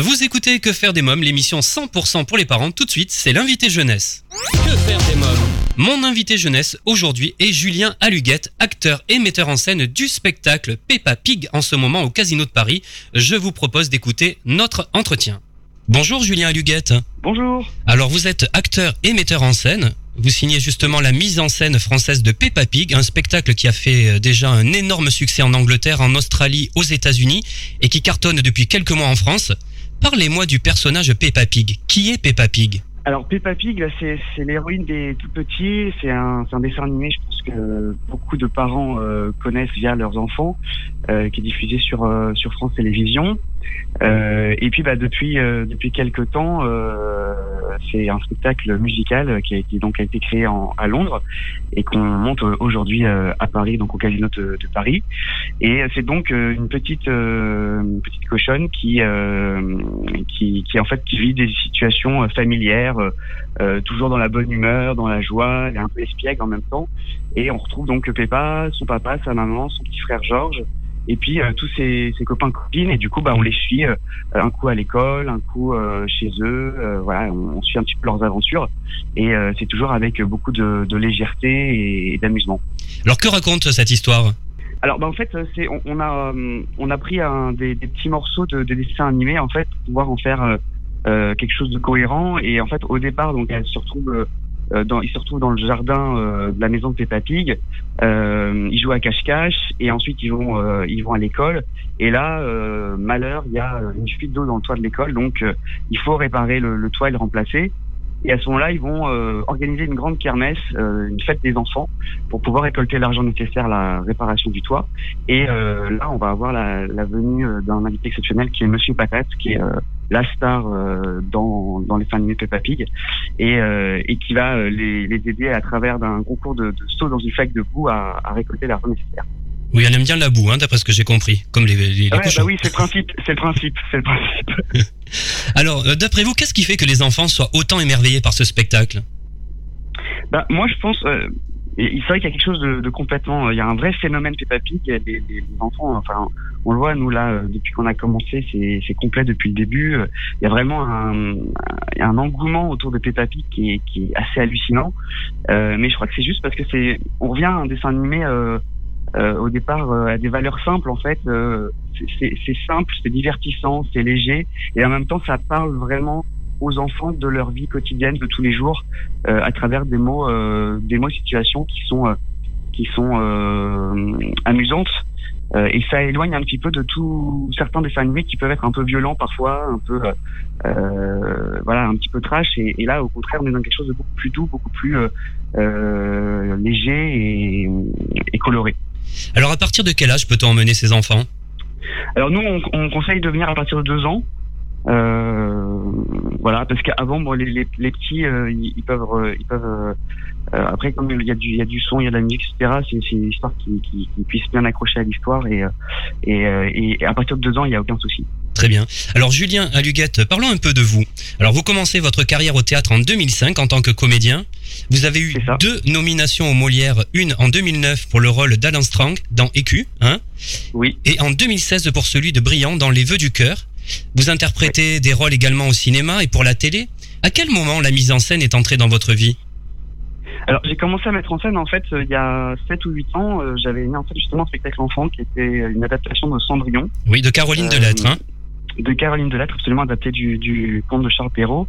Vous écoutez Que faire des mômes, l'émission 100% pour les parents. Tout de suite, c'est l'invité jeunesse. Que faire des mômes Mon invité jeunesse aujourd'hui est Julien Aluguette, acteur et metteur en scène du spectacle Peppa Pig en ce moment au Casino de Paris. Je vous propose d'écouter notre entretien. Bonjour Julien Aluguette. Bonjour. Alors vous êtes acteur et metteur en scène. Vous signez justement la mise en scène française de Peppa Pig, un spectacle qui a fait euh, déjà un énorme succès en Angleterre, en Australie, aux États-Unis et qui cartonne depuis quelques mois en France. Parlez-moi du personnage Peppa Pig. Qui est Peppa Pig Alors Peppa Pig, là, c'est, l'héroïne des tout petits. C'est un, un dessin animé, je pense que beaucoup de parents euh, connaissent via leurs enfants, euh, qui est diffusé sur euh, sur France Télévisions. Euh, et puis bah depuis euh, depuis quelques temps, euh, c'est un spectacle musical qui a, donc été créé en, à Londres et qu'on monte aujourd'hui euh, à Paris, donc au Casino de, Paris. Et c'est donc euh, une petite euh, une petite cochonne qui euh, qui qui en fait qui vit des situations euh, familières, euh, toujours dans la bonne humeur, dans la joie, elle est un peu espiègle en même temps. Et on retrouve donc Peppa, son papa, sa maman, son petit frère Georges et puis euh, tous ses, ses copains copines et du coup bah on les suit euh, un coup à l'école un coup euh, chez eux euh, voilà on, on suit un petit peu leurs aventures. Et euh, c'est toujours avec beaucoup de, de légèreté et, et d'amusement. Alors que raconte cette histoire? Alors bah en fait c'est on, on a on a pris un, des, des petits morceaux de, de dessins animés en fait pour pouvoir en faire euh, quelque chose de cohérent. Et en fait au départ donc elle se retrouve dans, il se retrouve dans le jardin euh, de la maison de Peppa Pig. Euh, ils jouent à cache-cache et ensuite ils vont euh, ils vont à l'école. Et là, euh, malheur, il y a une fuite d'eau dans le toit de l'école, donc euh, il faut réparer le, le toit et le remplacer. Et à ce moment-là, ils vont euh, organiser une grande kermesse, euh, une fête des enfants, pour pouvoir récolter l'argent nécessaire à la réparation du toit. Et euh, là, on va avoir la, la venue euh, d'un invité exceptionnel qui est Monsieur Patate, qui est euh, la star euh, dans, dans les fins animés Peppa Pig, et, euh, et qui va euh, les, les aider à travers d'un concours de, de saut dans une flaque de boue à, à récolter l'argent nécessaire. Oui, elle aime bien la boue, hein, d'après ce que j'ai compris, comme les, les, les Ouais, cochons. bah oui, c'est le principe, c'est le principe, c'est le principe. Alors, d'après vous, qu'est-ce qui fait que les enfants soient autant émerveillés par ce spectacle? Bah, moi, je pense. Euh, et c'est vrai qu'il y a quelque chose de, de complètement. Il y a un vrai phénomène Peppa Pig. Les, les, les enfants, enfin, on le voit nous là euh, depuis qu'on a commencé, c'est c'est complet depuis le début. Euh, Il y a vraiment un, un, engouement autour de Peppa Pig qui est, qui est assez hallucinant. Euh, mais je crois que c'est juste parce que c'est. On revient à un dessin animé. Euh, euh, au départ euh, à des valeurs simples en fait euh, c'est c'est simple c'est divertissant c'est léger et en même temps ça parle vraiment aux enfants de leur vie quotidienne de tous les jours euh, à travers des mots euh, des mots situations qui sont euh, qui sont euh, amusantes. Et ça éloigne un petit peu de tout certains dessins animés qui peuvent être un peu violents parfois un peu voilà un petit peu trash. Et, et là au contraire on est dans quelque chose de beaucoup plus doux beaucoup plus léger et, et coloré. Alors, à partir de quel âge peut-on emmener ses enfants? Alors nous on, on conseille de venir à partir de deux ans voilà parce qu'avant bon, les, les, les petits euh, ils, ils peuvent euh, ils peuvent euh, euh, après comme il y a du il y a du son il y a de la musique etc c'est c'est une histoire qui, qui, qui puisse bien accrocher à l'histoire et, euh, et, euh, et à partir de deux ans il y a aucun souci Très bien. Alors, Julien Aluguette, parlons un peu de vous. Alors, vous commencez votre carrière au théâtre en 2005 en tant que comédien. Vous avez eu deux nominations aux Molières, une en 2009 pour le rôle d'Alan Strang dans Écu, hein, oui et en 2016 pour celui de Briand dans Les Vœux du cœur. Vous interprétez des rôles également au cinéma et pour la télé. À quel moment la mise en scène est entrée dans votre vie? Alors j'ai commencé à mettre en scène en fait euh, il y a 7 ou 8 ans. euh, J'avais mis en fait justement un spectacle enfant qui était une adaptation de Cendrillon Oui, de Caroline Euh, Delettre. Hein. De Caroline Delattre, absolument adapté du, du conte de Charles Perrault.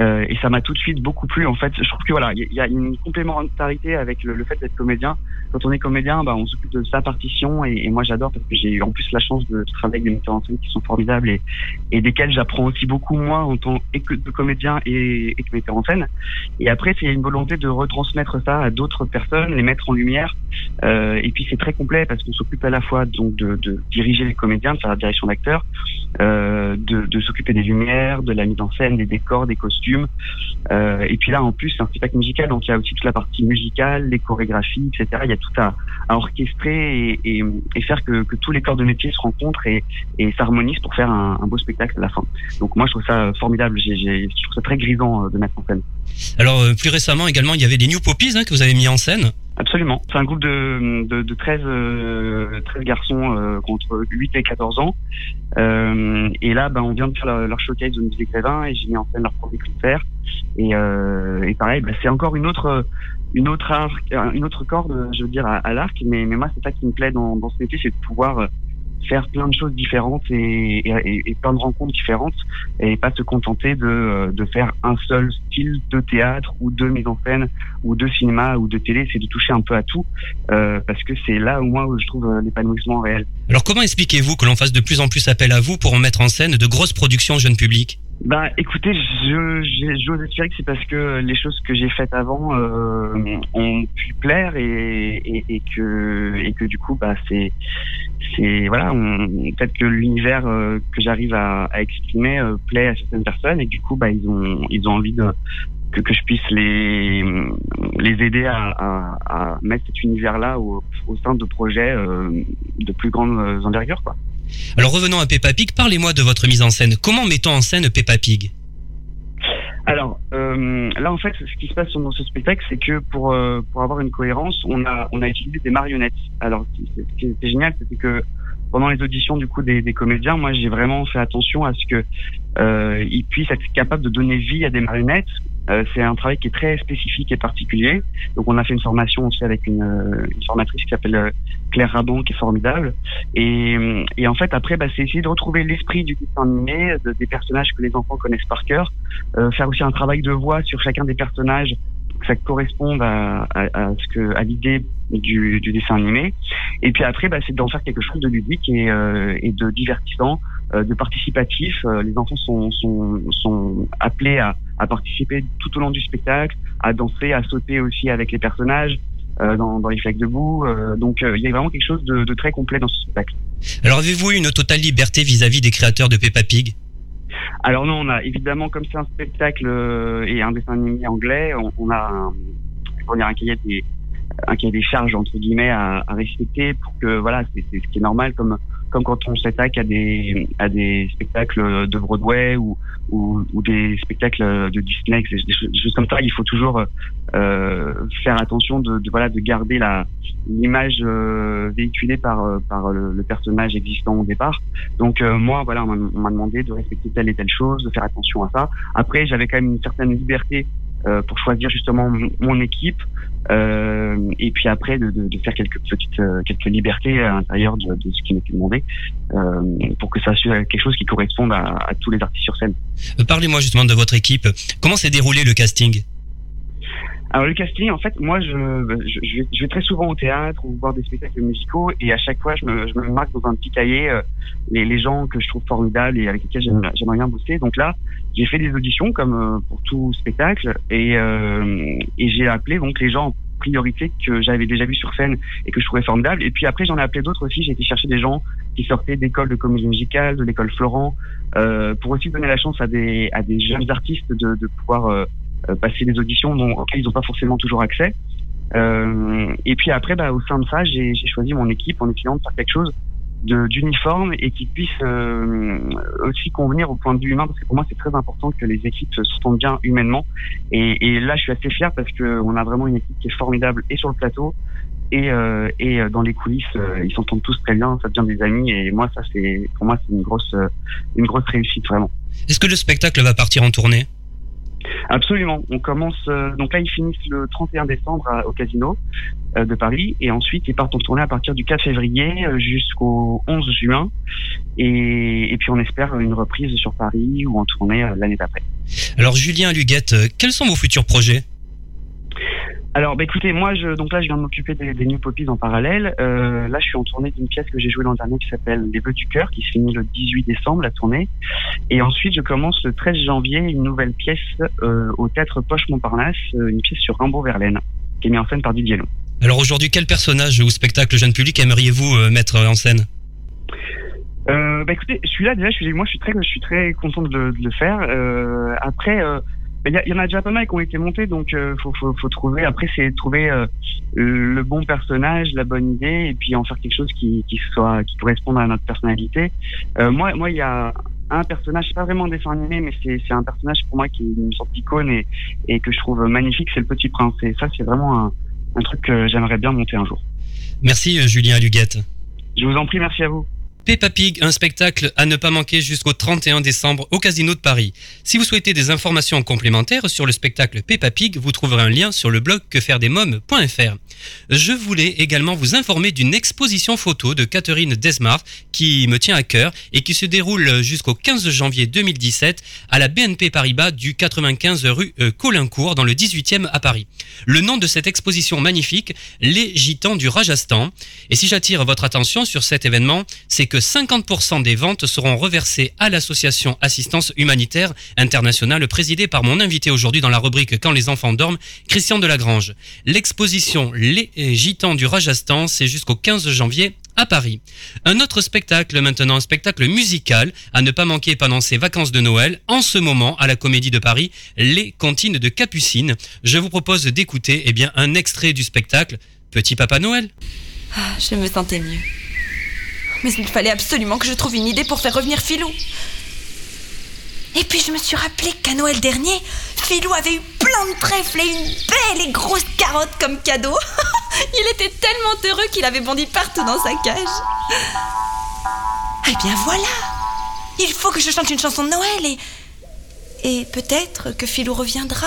Euh, et ça m'a tout de suite beaucoup plu. En fait, je trouve que voilà, il y, y a une complémentarité avec le, le fait d'être comédien. Quand on est comédien, bah, on s'occupe de sa partition et, moi j'adore parce que j'ai eu en plus la chance de, travailler avec des metteurs en scène qui sont formidables et, et desquels j'apprends aussi beaucoup moi en tant que comédien et, et que metteur en scène. Et après, c'est une volonté de retransmettre ça à d'autres personnes, les mettre en lumière. Euh, et puis c'est très complet parce qu'on s'occupe à la fois donc de, diriger les comédiens, de faire la direction d'acteurs, euh, de, s'occuper des lumières, de la mise en scène, des décors, des costumes. Euh, et puis là, en plus, c'est un spectacle musical, donc il y a aussi toute la partie musicale, les chorégraphies, etc. Il y a tout à, orchestrer et, faire que, tous les corps de métier se rencontrent et, s'harmonisent pour faire un, beau spectacle à la fin. Donc moi, je trouve ça formidable. Je trouve ça très grisant de mettre en scène. Alors, plus récemment également, il y avait les New Poppies hein, que vous avez mis en scène. Absolument. C'est un groupe de, de, de 13, 13 euh, garçons euh, contre 8 et 14 ans. Euh, et là, ben, on vient de faire leur, showcase au musée Grévin et j'ai mis en scène leur premier concert. Et, et pareil, ben, c'est encore une autre une autre une autre corde, je veux dire, à, à l'arc. Mais, mais moi, c'est ça qui me plaît dans, dans ce métier, c'est de pouvoir faire plein de choses différentes et, plein de rencontres différentes et pas se contenter de, de faire un seul style de théâtre ou de mise en scène ou de cinéma ou de télé, c'est de toucher un peu à tout euh, parce que c'est là où moi où je trouve euh, l'épanouissement réel. Alors comment expliquez-vous que l'on fasse de plus en plus appel à vous pour en mettre en scène de grosses productions jeunes publics? Bah, écoutez, je j'ose espérer que c'est parce que les choses que j'ai faites avant euh, ont pu plaire et, et, et, que et que du coup, bah, c'est c'est voilà, peut-être que l'univers euh, que j'arrive à, à, exprimer euh, plaît à certaines personnes et du coup, bah, ils ont ils ont envie de que, que je puisse les les aider à, à, à mettre cet univers-là au, au, sein de projets euh, de plus grande envergure, quoi. Alors revenons à Peppa Pig, parlez-moi de votre mise en scène. Comment mettons en scène Peppa Pig alors euh, là en fait ce qui se passe dans ce spectacle c'est que pour euh, pour avoir une cohérence on a on a utilisé des marionnettes. Alors ce qui était génial c'était que pendant les auditions du coup des, des comédiens moi j'ai vraiment fait attention à ce que euh, ils puissent être capables de donner vie à des marionnettes euh, c'est un travail qui est très spécifique et particulier. Donc on a fait une formation aussi avec une, euh, une formatrice qui s'appelle euh, Claire Rabon, qui est formidable. Et, et en fait après, bah, c'est essayer de retrouver l'esprit du dessin animé, de, des personnages que les enfants connaissent par cœur, euh, faire aussi un travail de voix sur chacun des personnages que ça corresponde à, à, ce que à l'idée du, dessin animé. Et puis après, bah, c'est d'en faire quelque chose de ludique et, euh, et de divertissant, euh, de participatif. les enfants sont, sont, sont appelés à, à participer tout au long du spectacle, à danser, à sauter aussi avec les personnages. Euh, dans, les flaques de boue. Euh, donc euh, il y a vraiment quelque chose de, très complet dans ce spectacle. Alors avez-vous une totale liberté vis-à-vis -vis des créateurs de Peppa Pig? Alors non, on a évidemment comme c'est un spectacle et un dessin animé anglais, on, on a un, on a un cahier des un cahier des charges entre guillemets à, à respecter pour que voilà c'est ce qui est normal comme comme quand on s'attaque à des à des spectacles de Broadway ou ou, ou des spectacles de Disney, des choses comme ça. Il faut toujours euh, faire attention de, de, voilà de garder la l'image euh, véhiculée par par le, le, personnage existant au départ. Donc euh, moi voilà on m'a demandé de respecter telle et telle chose, de faire attention à ça. Après j'avais quand même une certaine liberté pour choisir justement mon équipe euh, et puis après de, de, de, faire quelques petites euh, quelques libertés à l'intérieur de, de, ce qui m'était demandé euh, pour que ça soit quelque chose qui corresponde à, à tous les artistes sur scène. Parlez-moi justement de votre équipe. Comment s'est déroulé le casting? Alors le casting, en fait, moi, je, je, je, vais, je, vais, très souvent au théâtre ou voir des spectacles musicaux et à chaque fois, je me, je me marque dans un petit cahier euh, les, les, gens que je trouve formidables et avec lesquels j'aimerais bien bosser. Donc là, j'ai fait des auditions comme euh, pour tout spectacle et, euh, et j'ai appelé donc les gens en priorité que j'avais déjà vu sur scène et que je trouvais formidables. Et puis après, j'en ai appelé d'autres aussi. J'ai été chercher des gens qui sortaient d'écoles de comédie musicale, de l'école Florent, euh, pour aussi donner la chance à des, à des jeunes artistes de, de pouvoir euh, passer des auditions dont, auxquelles ils n'ont pas forcément toujours accès. Euh, et puis après, bah, au sein de ça, j'ai choisi mon équipe en essayant de faire quelque chose d'uniforme et qui puisse euh, aussi convenir au point de vue humain parce que pour moi c'est très important que les équipes se sentent bien humainement. Et, et là je suis assez fier parce que on a vraiment une équipe qui est formidable et sur le plateau et, euh, et dans les coulisses euh, ils s'entendent tous très bien ça devient des amis et moi ça c'est pour moi c'est une grosse une grosse réussite vraiment. Est-ce que le spectacle va partir en tournée? Absolument. On commence. Euh, donc là, ils finissent le 31 décembre au Casino euh, de Paris, et ensuite ils partent en tournée à partir du 4 février euh, jusqu'au 11 juin, et, et, puis on espère une reprise sur Paris ou en tournée euh, l'année d'après. Alors Julien Luguette, quels sont vos futurs projets? Alors, bah, écoutez, moi, je, donc là, je viens de m'occuper des, des New Poppies en parallèle. Euh, là, je suis en tournée d'une pièce que j'ai jouée l'an dernier qui s'appelle Les Vœux du cœur, qui se finit le 18 décembre, la tournée. Et ensuite, je commence le 13 janvier une nouvelle pièce euh, au Théâtre Poche Montparnasse, euh, une pièce sur Rimbaud-Verlaine, qui est mise en scène par Didier Long. Alors aujourd'hui, quel personnage ou spectacle jeune public aimeriez-vous mettre en scène? Euh, bah écoutez, celui-là déjà, je suis, moi je suis très, je suis très content de, de le faire. Euh, après, euh, il y, y, en a déjà pas mal qui ont été montés, donc euh, faut, faut, faut trouver. Après, c'est trouver euh, le bon personnage, la bonne idée, et puis en faire quelque chose qui, qui soit qui corresponde à notre personnalité. Euh, moi, moi, il y a un personnage, c'est pas vraiment dessin animé, mais c'est un personnage pour moi qui est une sorte d'icône et, et que je trouve magnifique, c'est le Petit Prince. Et ça, c'est vraiment un, un truc que j'aimerais bien monter un jour. Merci Julien Aluguette. Je vous en prie, merci à vous. Peppa Pig, un spectacle à ne pas manquer jusqu'au 31 décembre au Casino de Paris. Si vous souhaitez des informations complémentaires sur le spectacle Peppa Pig, vous trouverez un lien sur le blog quefairedesmoms.fr. Je voulais également vous informer d'une exposition photo de Catherine Desmar qui me tient à cœur et qui se déroule jusqu'au 15 janvier 2017 à la BNP Paribas du 95 rue euh, Colincourt dans le 18e à Paris. Le nom de cette exposition magnifique, Les Gitans du Rajasthan. Et si j'attire votre attention sur cet événement, c'est que 50% des ventes seront reversées à l'association Assistance Humanitaire Internationale présidée par mon invité aujourd'hui dans la rubrique Quand les enfants dorment, Christian Delagrange. L'exposition Les Gitans du Rajasthan, c'est jusqu'au 15 janvier à Paris. Un autre spectacle maintenant, un spectacle musical à ne pas manquer pendant ces vacances de Noël, en ce moment à la Comédie de Paris, Les Cantines de Capucine. Je vous propose d'écouter eh bien, un extrait du spectacle Petit Papa Noël. Ah, je me sentais mieux. Mais il fallait absolument que je trouve une idée pour faire revenir Philou. Et puis je me suis rappelé qu'à Noël dernier, Philou avait eu plein de trèfles et une belle et grosse carotte comme cadeau. il était tellement heureux qu'il avait bondi partout dans sa cage. Eh bien voilà Il faut que je chante une chanson de Noël et... Et peut-être que Philou reviendra.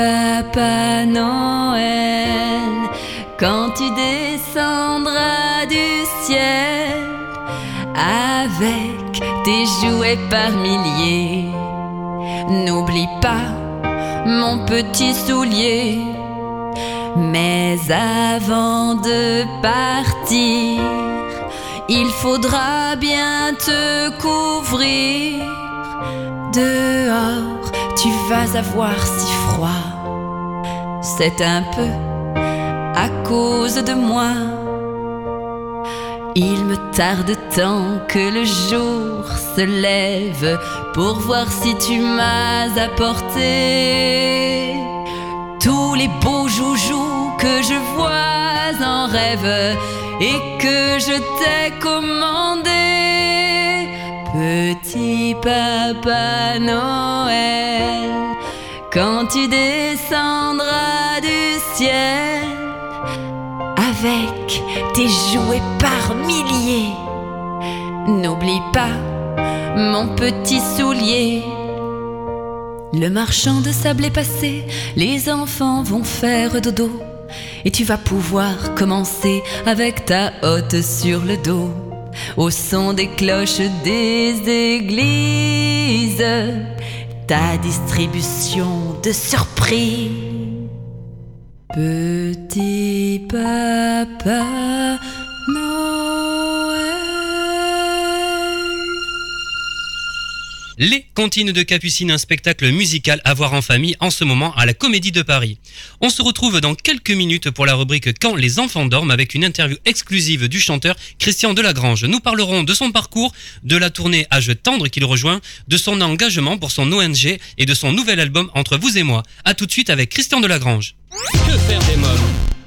Papa Noël, quand tu descendras du ciel avec tes jouets par milliers, n'oublie pas mon petit soulier. Mais avant de partir, il faudra bien te couvrir dehors tu vas avoir si froid. C'est un peu à cause de moi. Il me tarde tant que le jour se lève pour voir si tu m'as apporté tous les beaux joujoux que je vois en rêve et que je t'ai commandé. Petit papa Noël, quand tu descendras avec tes jouets par milliers, n'oublie pas mon petit soulier. Le marchand de sable est passé, les enfants vont faire dodo, et tu vas pouvoir commencer avec ta hotte sur le dos au son des cloches des églises, ta distribution de surprise. Petit papa Les Contines de Capucine, un spectacle musical à voir en famille en ce moment à la Comédie de Paris. On se retrouve dans quelques minutes pour la rubrique Quand les enfants dorment avec une interview exclusive du chanteur Christian Delagrange. Nous parlerons de son parcours, de la tournée Âge tendre qu'il rejoint, de son engagement pour son ONG et de son nouvel album Entre vous et moi. A tout de suite avec Christian Delagrange. Que faire des mômes?